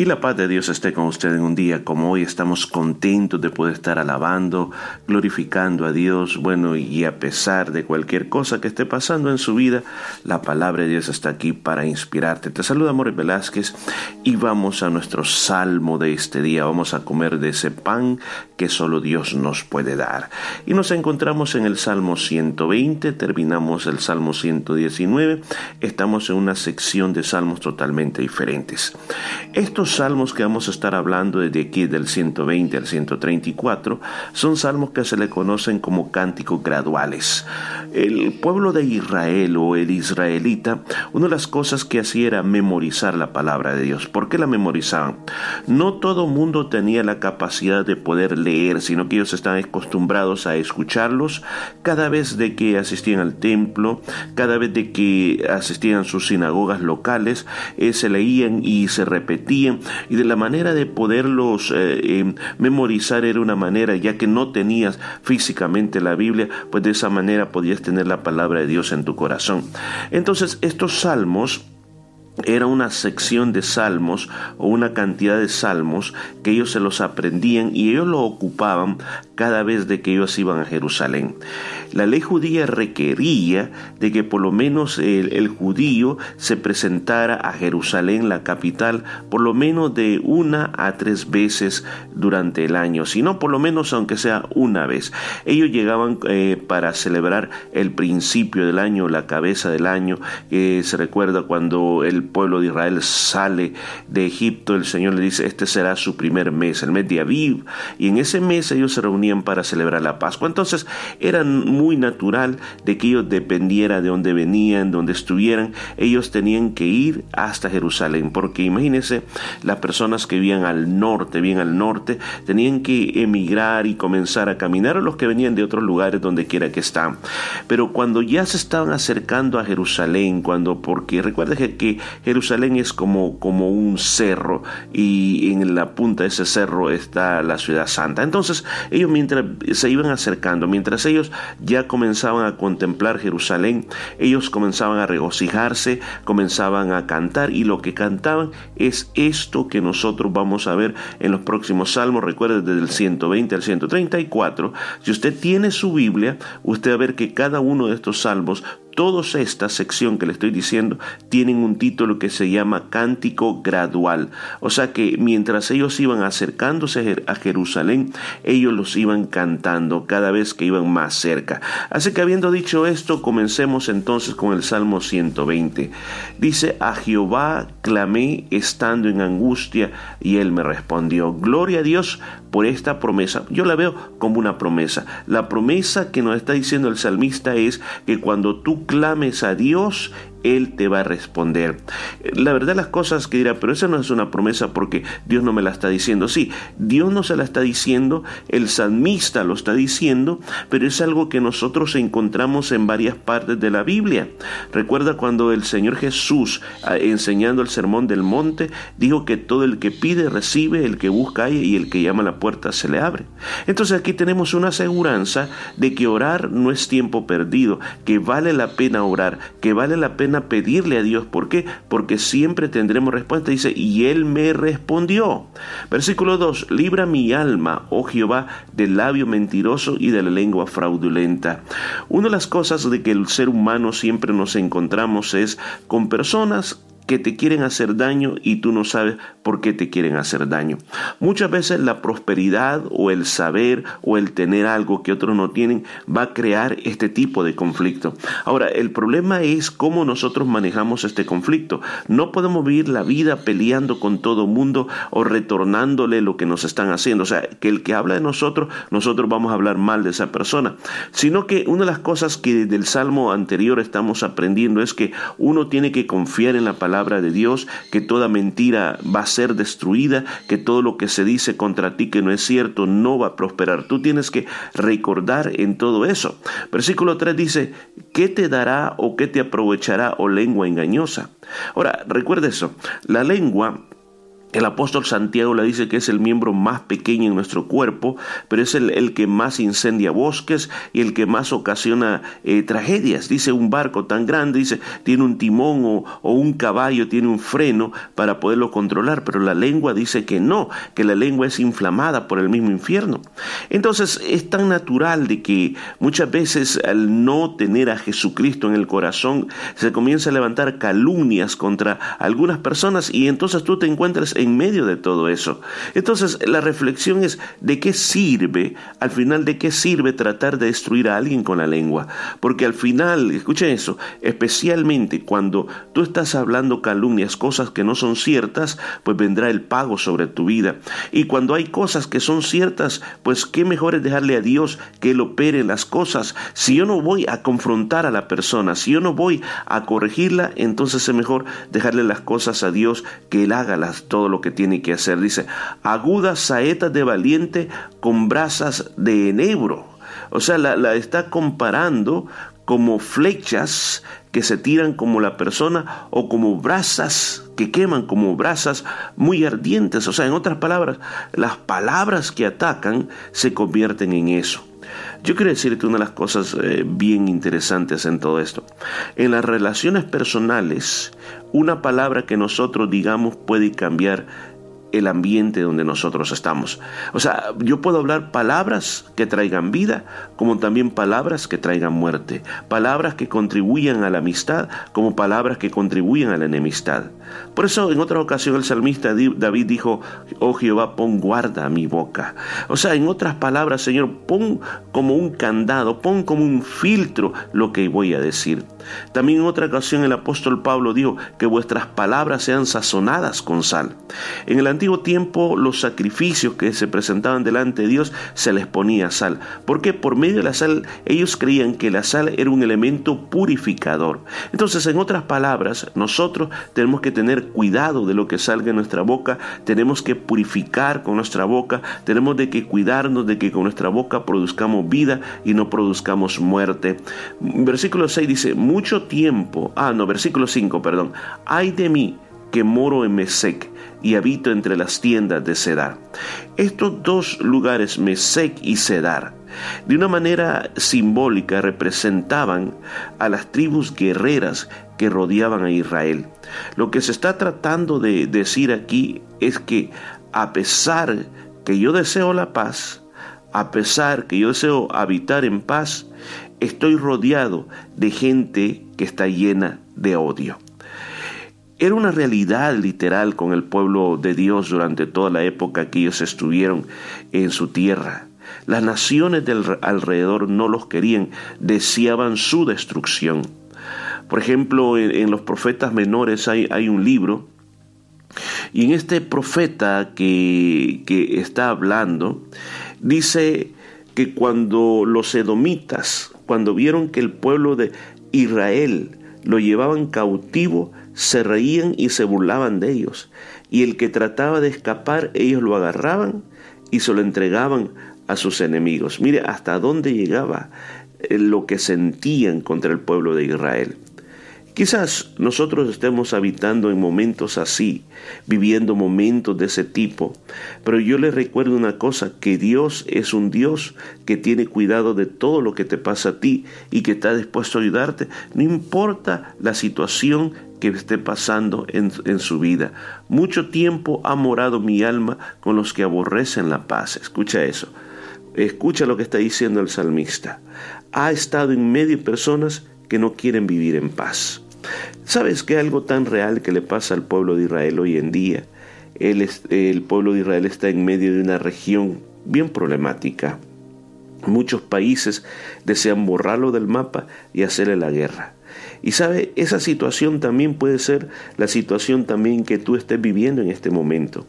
Y la paz de Dios esté con usted en un día como hoy. Estamos contentos de poder estar alabando, glorificando a Dios. Bueno, y a pesar de cualquier cosa que esté pasando en su vida, la palabra de Dios está aquí para inspirarte. Te saluda Amor Velázquez y vamos a nuestro salmo de este día. Vamos a comer de ese pan que solo Dios nos puede dar. Y nos encontramos en el Salmo 120, terminamos el Salmo 119. Estamos en una sección de salmos totalmente diferentes. Esto salmos que vamos a estar hablando desde aquí del 120 al 134 son salmos que se le conocen como cánticos graduales. El pueblo de Israel o el israelita, una de las cosas que hacía era memorizar la palabra de Dios. ¿Por qué la memorizaban? No todo mundo tenía la capacidad de poder leer, sino que ellos estaban acostumbrados a escucharlos cada vez de que asistían al templo, cada vez de que asistían a sus sinagogas locales, eh, se leían y se repetían y de la manera de poderlos eh, eh, memorizar era una manera, ya que no tenías físicamente la Biblia, pues de esa manera podías tener la palabra de Dios en tu corazón. Entonces estos salmos era una sección de salmos o una cantidad de salmos que ellos se los aprendían y ellos lo ocupaban cada vez de que ellos iban a Jerusalén. La ley judía requería de que por lo menos el, judío se presentara a Jerusalén, la capital, por lo menos de una a tres veces durante el año, si no por lo menos aunque sea una vez. Ellos llegaban eh, para celebrar el principio del año, la cabeza del año, que se recuerda cuando el pueblo de Israel sale de Egipto, el Señor le dice, este será su primer mes, el mes de Aviv, y en ese mes ellos se reunían para celebrar la Pascua. Entonces era muy natural de que ellos dependiera de dónde venían, dónde estuvieran, ellos tenían que ir hasta Jerusalén, porque imagínense las personas que vivían al norte, bien al norte, tenían que emigrar y comenzar a caminar, o los que venían de otros lugares donde quiera que están. Pero cuando ya se estaban acercando a Jerusalén, cuando, porque recuerden que, que Jerusalén es como, como un cerro y en la punta de ese cerro está la ciudad santa. Entonces ellos mientras se iban acercando, mientras ellos ya comenzaban a contemplar Jerusalén, ellos comenzaban a regocijarse, comenzaban a cantar y lo que cantaban es esto que nosotros vamos a ver en los próximos salmos. Recuerde desde el 120 al 134. Si usted tiene su Biblia, usted va a ver que cada uno de estos salmos Todos esta sección que le estoy diciendo tienen un título que se llama Cántico Gradual. O sea que mientras ellos iban acercándose a Jerusalén, ellos los iban cantando cada vez que iban más cerca. Así que habiendo dicho esto, comencemos entonces con el Salmo 120. Dice, a Jehová clamé estando en angustia y él me respondió. Gloria a Dios por esta promesa. Yo la veo como una promesa. La promesa que nos está diciendo el salmista es que cuando tú clames a Dios, él te va a responder. La verdad las cosas que dirá, pero esa no es una promesa porque Dios no me la está diciendo. Sí, Dios no se la está diciendo, el salmista lo está diciendo, pero es algo que nosotros encontramos en varias partes de la Biblia. Recuerda cuando el Señor Jesús, ah, enseñando el sermón del monte, dijo que todo el que pide recibe, el que busca hay y el que llama a la puerta se le abre. Entonces aquí tenemos una aseguranza de que orar no es tiempo perdido, que vale la pena orar, que vale la pena a pedirle a Dios. ¿Por qué? Porque siempre tendremos respuesta. Dice, y Él me respondió. Versículo 2, libra mi alma, oh Jehová, del labio mentiroso y de la lengua fraudulenta. Una de las cosas de que el ser humano siempre nos encontramos es con personas que te quieren hacer daño y tú no sabes por qué te quieren hacer daño. Muchas veces la prosperidad o el saber o el tener algo que otros no tienen va a crear este tipo de conflicto. Ahora, el problema es cómo nosotros manejamos este conflicto. No podemos vivir la vida peleando con todo mundo o retornándole lo que nos están haciendo. O sea, que el que habla de nosotros, nosotros vamos a hablar mal de esa persona. Sino que una de las cosas que del salmo anterior estamos aprendiendo es que uno tiene que confiar en la palabra de Dios, que toda mentira va a ser destruida, que todo lo que se dice contra ti que no es cierto no va a prosperar. Tú tienes que recordar en todo eso. Versículo 3 dice, ¿qué te dará o qué te aprovechará o oh lengua engañosa? Ahora, recuerda eso, la lengua El apóstol Santiago le dice que es el miembro más pequeño en nuestro cuerpo, pero es el, que más incendia bosques y el que más ocasiona eh, tragedias. Dice un barco tan grande, dice, tiene un timón o, o, un caballo, tiene un freno para poderlo controlar, pero la lengua dice que no, que la lengua es inflamada por el mismo infierno. Entonces es tan natural de que muchas veces al no tener a Jesucristo en el corazón, se comienza a levantar calumnias contra algunas personas y entonces tú te encuentras en medio de todo eso. Entonces la reflexión es de qué sirve, al final de qué sirve tratar de destruir a alguien con la lengua. Porque al final, escuchen eso, especialmente cuando tú estás hablando calumnias, cosas que no son ciertas, pues vendrá el pago sobre tu vida. Y cuando hay cosas que son ciertas, pues qué mejor es dejarle a Dios que Él opere las cosas. Si yo no voy a confrontar a la persona, si yo no voy a corregirla, entonces es mejor dejarle las cosas a Dios que Él haga las, todo lo que tiene que hacer. Dice, agudas saetas de valiente con brasas de enebro. O sea, la, la está comparando como flechas que se tiran como la persona o como brasas que queman, como brasas muy ardientes. O sea, en otras palabras, las palabras que atacan se convierten en eso. Yo quiero decirte una de las cosas eh, bien interesantes en todo esto. En las relaciones personales, una palabra que nosotros digamos puede cambiar el ambiente donde nosotros estamos. O sea, yo puedo hablar palabras que traigan vida, como también palabras que traigan muerte, palabras que contribuyan a la amistad, como palabras que contribuyen a la enemistad. Por eso en otra ocasión el salmista David dijo, oh Jehová, pon guarda a mi boca. O sea, en otras palabras, Señor, pon como un candado, pon como un filtro lo que voy a decir. También en otra ocasión el apóstol Pablo dijo que vuestras palabras sean sazonadas con sal. En el antiguo tiempo los sacrificios que se presentaban delante de Dios se les ponía sal. porque Por medio de la sal ellos creían que la sal era un elemento purificador. Entonces, en otras palabras, nosotros tenemos que tener cuidado de lo que salga de nuestra boca, tenemos que purificar con nuestra boca, tenemos de que cuidarnos de que con nuestra boca produzcamos vida y no produzcamos muerte. Versículo 6 dice, mucho tiempo, ah no, versículo 5, perdón, ay de mí que moro en Mesec y habito entre las tiendas de Cedar. Estos dos lugares, Mesec y Cedar, de una manera simbólica representaban a las tribus guerreras que rodeaban a Israel. Lo que se está tratando de decir aquí es que a pesar que yo deseo la paz, a pesar que yo deseo habitar en paz, estoy rodeado de gente que está llena de odio. Era una realidad literal con el pueblo de Dios durante toda la época que ellos estuvieron en su tierra. Las naciones del alrededor no los querían, deseaban su destrucción. Por ejemplo, en, los profetas menores hay, un libro, y en este profeta que está hablando, dice que cuando los edomitas cuando vieron que el pueblo de Israel lo llevaban cautivo, se reían y se burlaban de ellos. Y el que trataba de escapar, ellos lo agarraban y se lo entregaban a sus enemigos. Mire hasta dónde llegaba eh, lo que sentían contra el pueblo de Israel. Quizás nosotros estemos habitando en momentos así, viviendo momentos de ese tipo, pero yo les recuerdo una cosa, que Dios es un Dios que tiene cuidado de todo lo que te pasa a ti y que está dispuesto a ayudarte, no importa la situación que esté pasando en, su vida. Mucho tiempo ha morado mi alma con los que aborrecen la paz. Escucha eso. Escucha lo que está diciendo el salmista. Ha estado en medio de personas que no quieren vivir en paz. ¿Sabes que algo tan real que le pasa al pueblo de Israel hoy en día? El, pueblo de Israel está en medio de una región bien problemática. Muchos países desean borrarlo del mapa y hacerle la guerra. Y sabe, esa situación también puede ser la situación también que tú estés viviendo en este momento.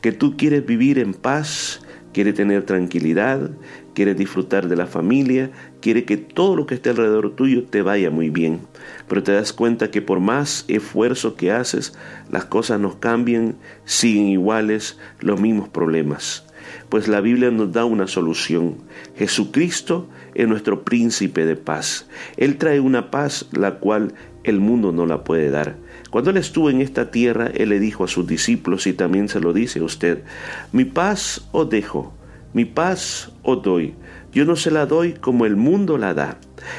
Que tú quieres vivir en paz, quieres tener tranquilidad, quieres disfrutar de la familia, quiere que todo lo que esté alrededor tuyo te vaya muy bien. Pero te das cuenta que por más esfuerzo que haces, las cosas no cambian, siguen iguales, los mismos problemas. Pues la Biblia nos da una solución. Jesucristo es nuestro príncipe de paz. Él trae una paz la cual el mundo no la puede dar. Cuando Él estuvo en esta tierra, Él le dijo a sus discípulos, y también se lo dice a usted, mi paz os dejo, mi paz os doy. Yo no se la doy como el mundo la da.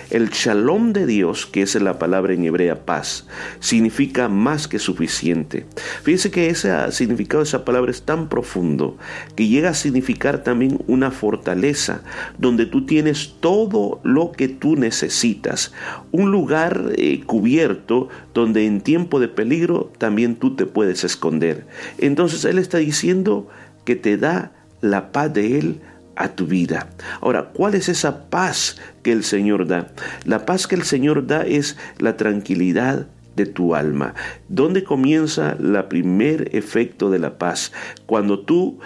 El shalom de Dios, que es la palabra en hebrea paz, significa más que suficiente. Fíjense que ese significado de esa palabra es tan profundo que llega a significar también una fortaleza donde tú tienes todo lo que tú necesitas. Un lugar eh, cubierto donde en tiempo de peligro también tú te puedes esconder. Entonces Él está diciendo que te da la paz de Él a tu vida. Ahora, ¿cuál es esa paz que el Señor da? La paz que el Señor da es la tranquilidad de tu alma. ¿Dónde comienza el primer efecto de la paz? Cuando tú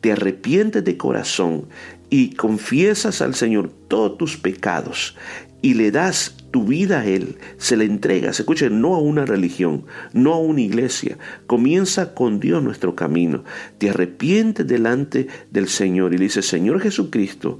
te arrepientes de corazón y confiesas al Señor todos tus pecados y le das tu vida a Él, se le entregas, escuchen, no a una religión, no a una iglesia, comienza con Dios nuestro camino, te arrepientes delante del Señor y le dices, Señor Jesucristo,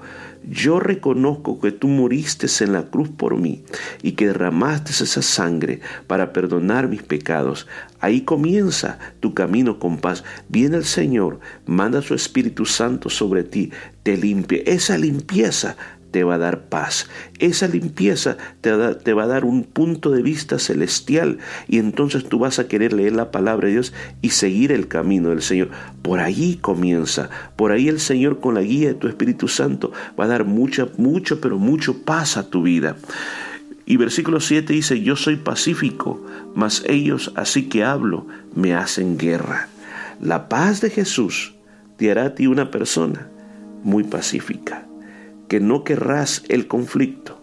yo reconozco que tú moriste en la cruz por mí y que derramaste esa sangre para perdonar mis pecados. Ahí comienza tu camino con paz. Viene el Señor, manda su Espíritu Santo sobre ti, te limpia. Esa limpieza te va a dar paz. Esa limpieza te va, a dar un punto de vista celestial y entonces tú vas a querer leer la palabra de Dios y seguir el camino del Señor. Por ahí comienza, por ahí el Señor con la guía de tu Espíritu Santo va a dar mucha, mucho, pero mucho paz a tu vida. Y versículo 7 dice, yo soy pacífico, mas ellos, así que hablo, me hacen guerra. La paz de Jesús te hará a ti una persona muy pacífica que no querrás el conflicto,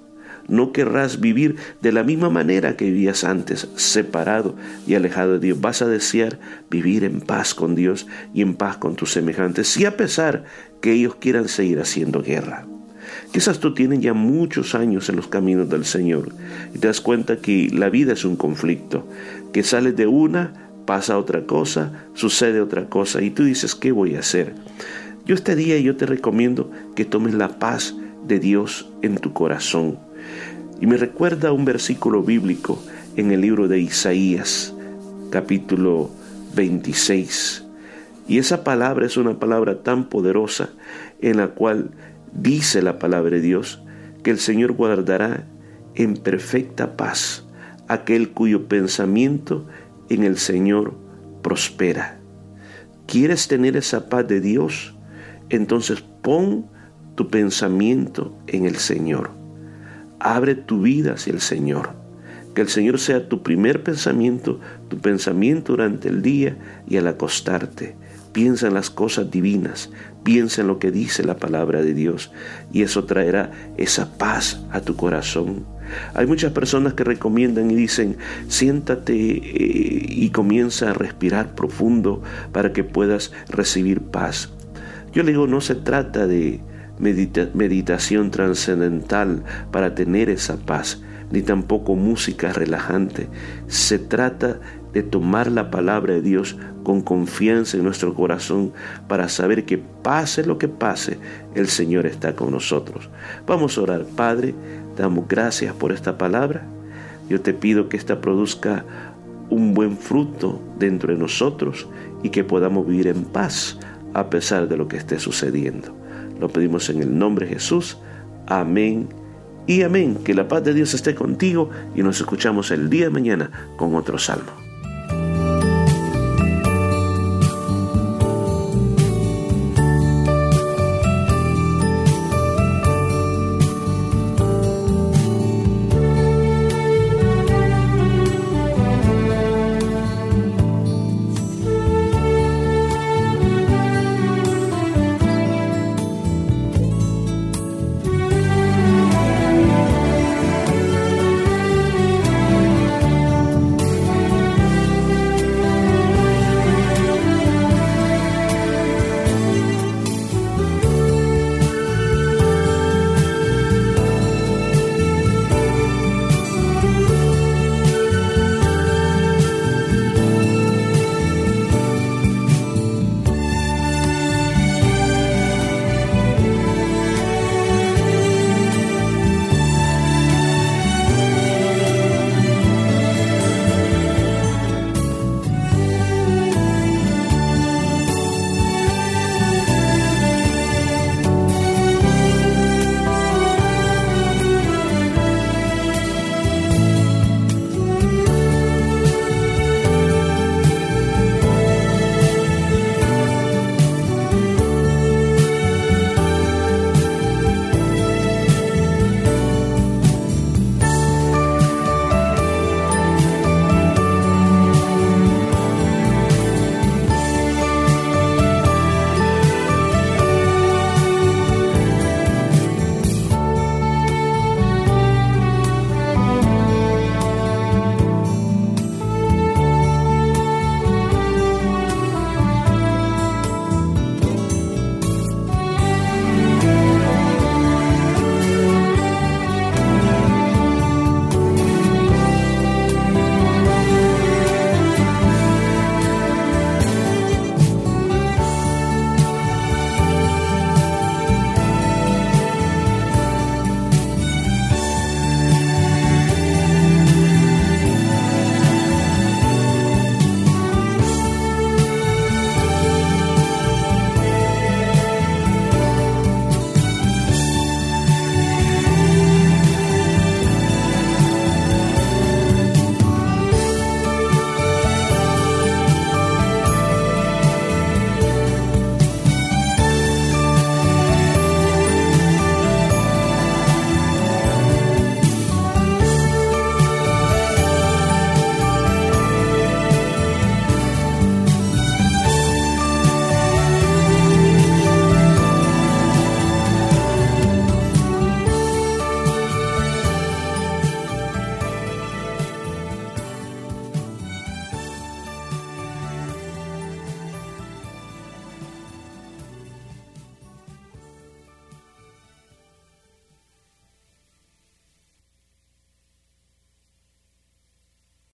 no querrás vivir de la misma manera que vivías antes, separado y alejado de Dios. Vas a desear vivir en paz con Dios y en paz con tus semejantes, y a pesar que ellos quieran seguir haciendo guerra. Quizás tú tienes ya muchos años en los caminos del Señor y te das cuenta que la vida es un conflicto, que sales de una, pasa otra cosa, sucede otra cosa y tú dices, ¿qué voy a hacer? Yo este día yo te recomiendo que tomes la paz de Dios en tu corazón. Y me recuerda un versículo bíblico en el libro de Isaías, capítulo 26. Y esa palabra es una palabra tan poderosa en la cual dice la palabra de Dios que el Señor guardará en perfecta paz aquel cuyo pensamiento en el Señor prospera. ¿Quieres tener esa paz de Dios? Entonces pon tu pensamiento en el Señor. Abre tu vida hacia el Señor. Que el Señor sea tu primer pensamiento, tu pensamiento durante el día y al acostarte. Piensa en las cosas divinas, piensa en lo que dice la palabra de Dios y eso traerá esa paz a tu corazón. Hay muchas personas que recomiendan y dicen, siéntate eh, y comienza a respirar profundo para que puedas recibir paz. Yo le digo, no se trata de meditación trascendental para tener esa paz, ni tampoco música relajante. Se trata de tomar la palabra de Dios con confianza en nuestro corazón para saber que pase lo que pase, el Señor está con nosotros. Vamos a orar, Padre, damos gracias por esta palabra. Yo te pido que esta produzca un buen fruto dentro de nosotros y que podamos vivir en paz a pesar de lo que esté sucediendo. Lo pedimos en el nombre de Jesús. Amén y amén. Que la paz de Dios esté contigo y nos escuchamos el día de mañana con otro salmo.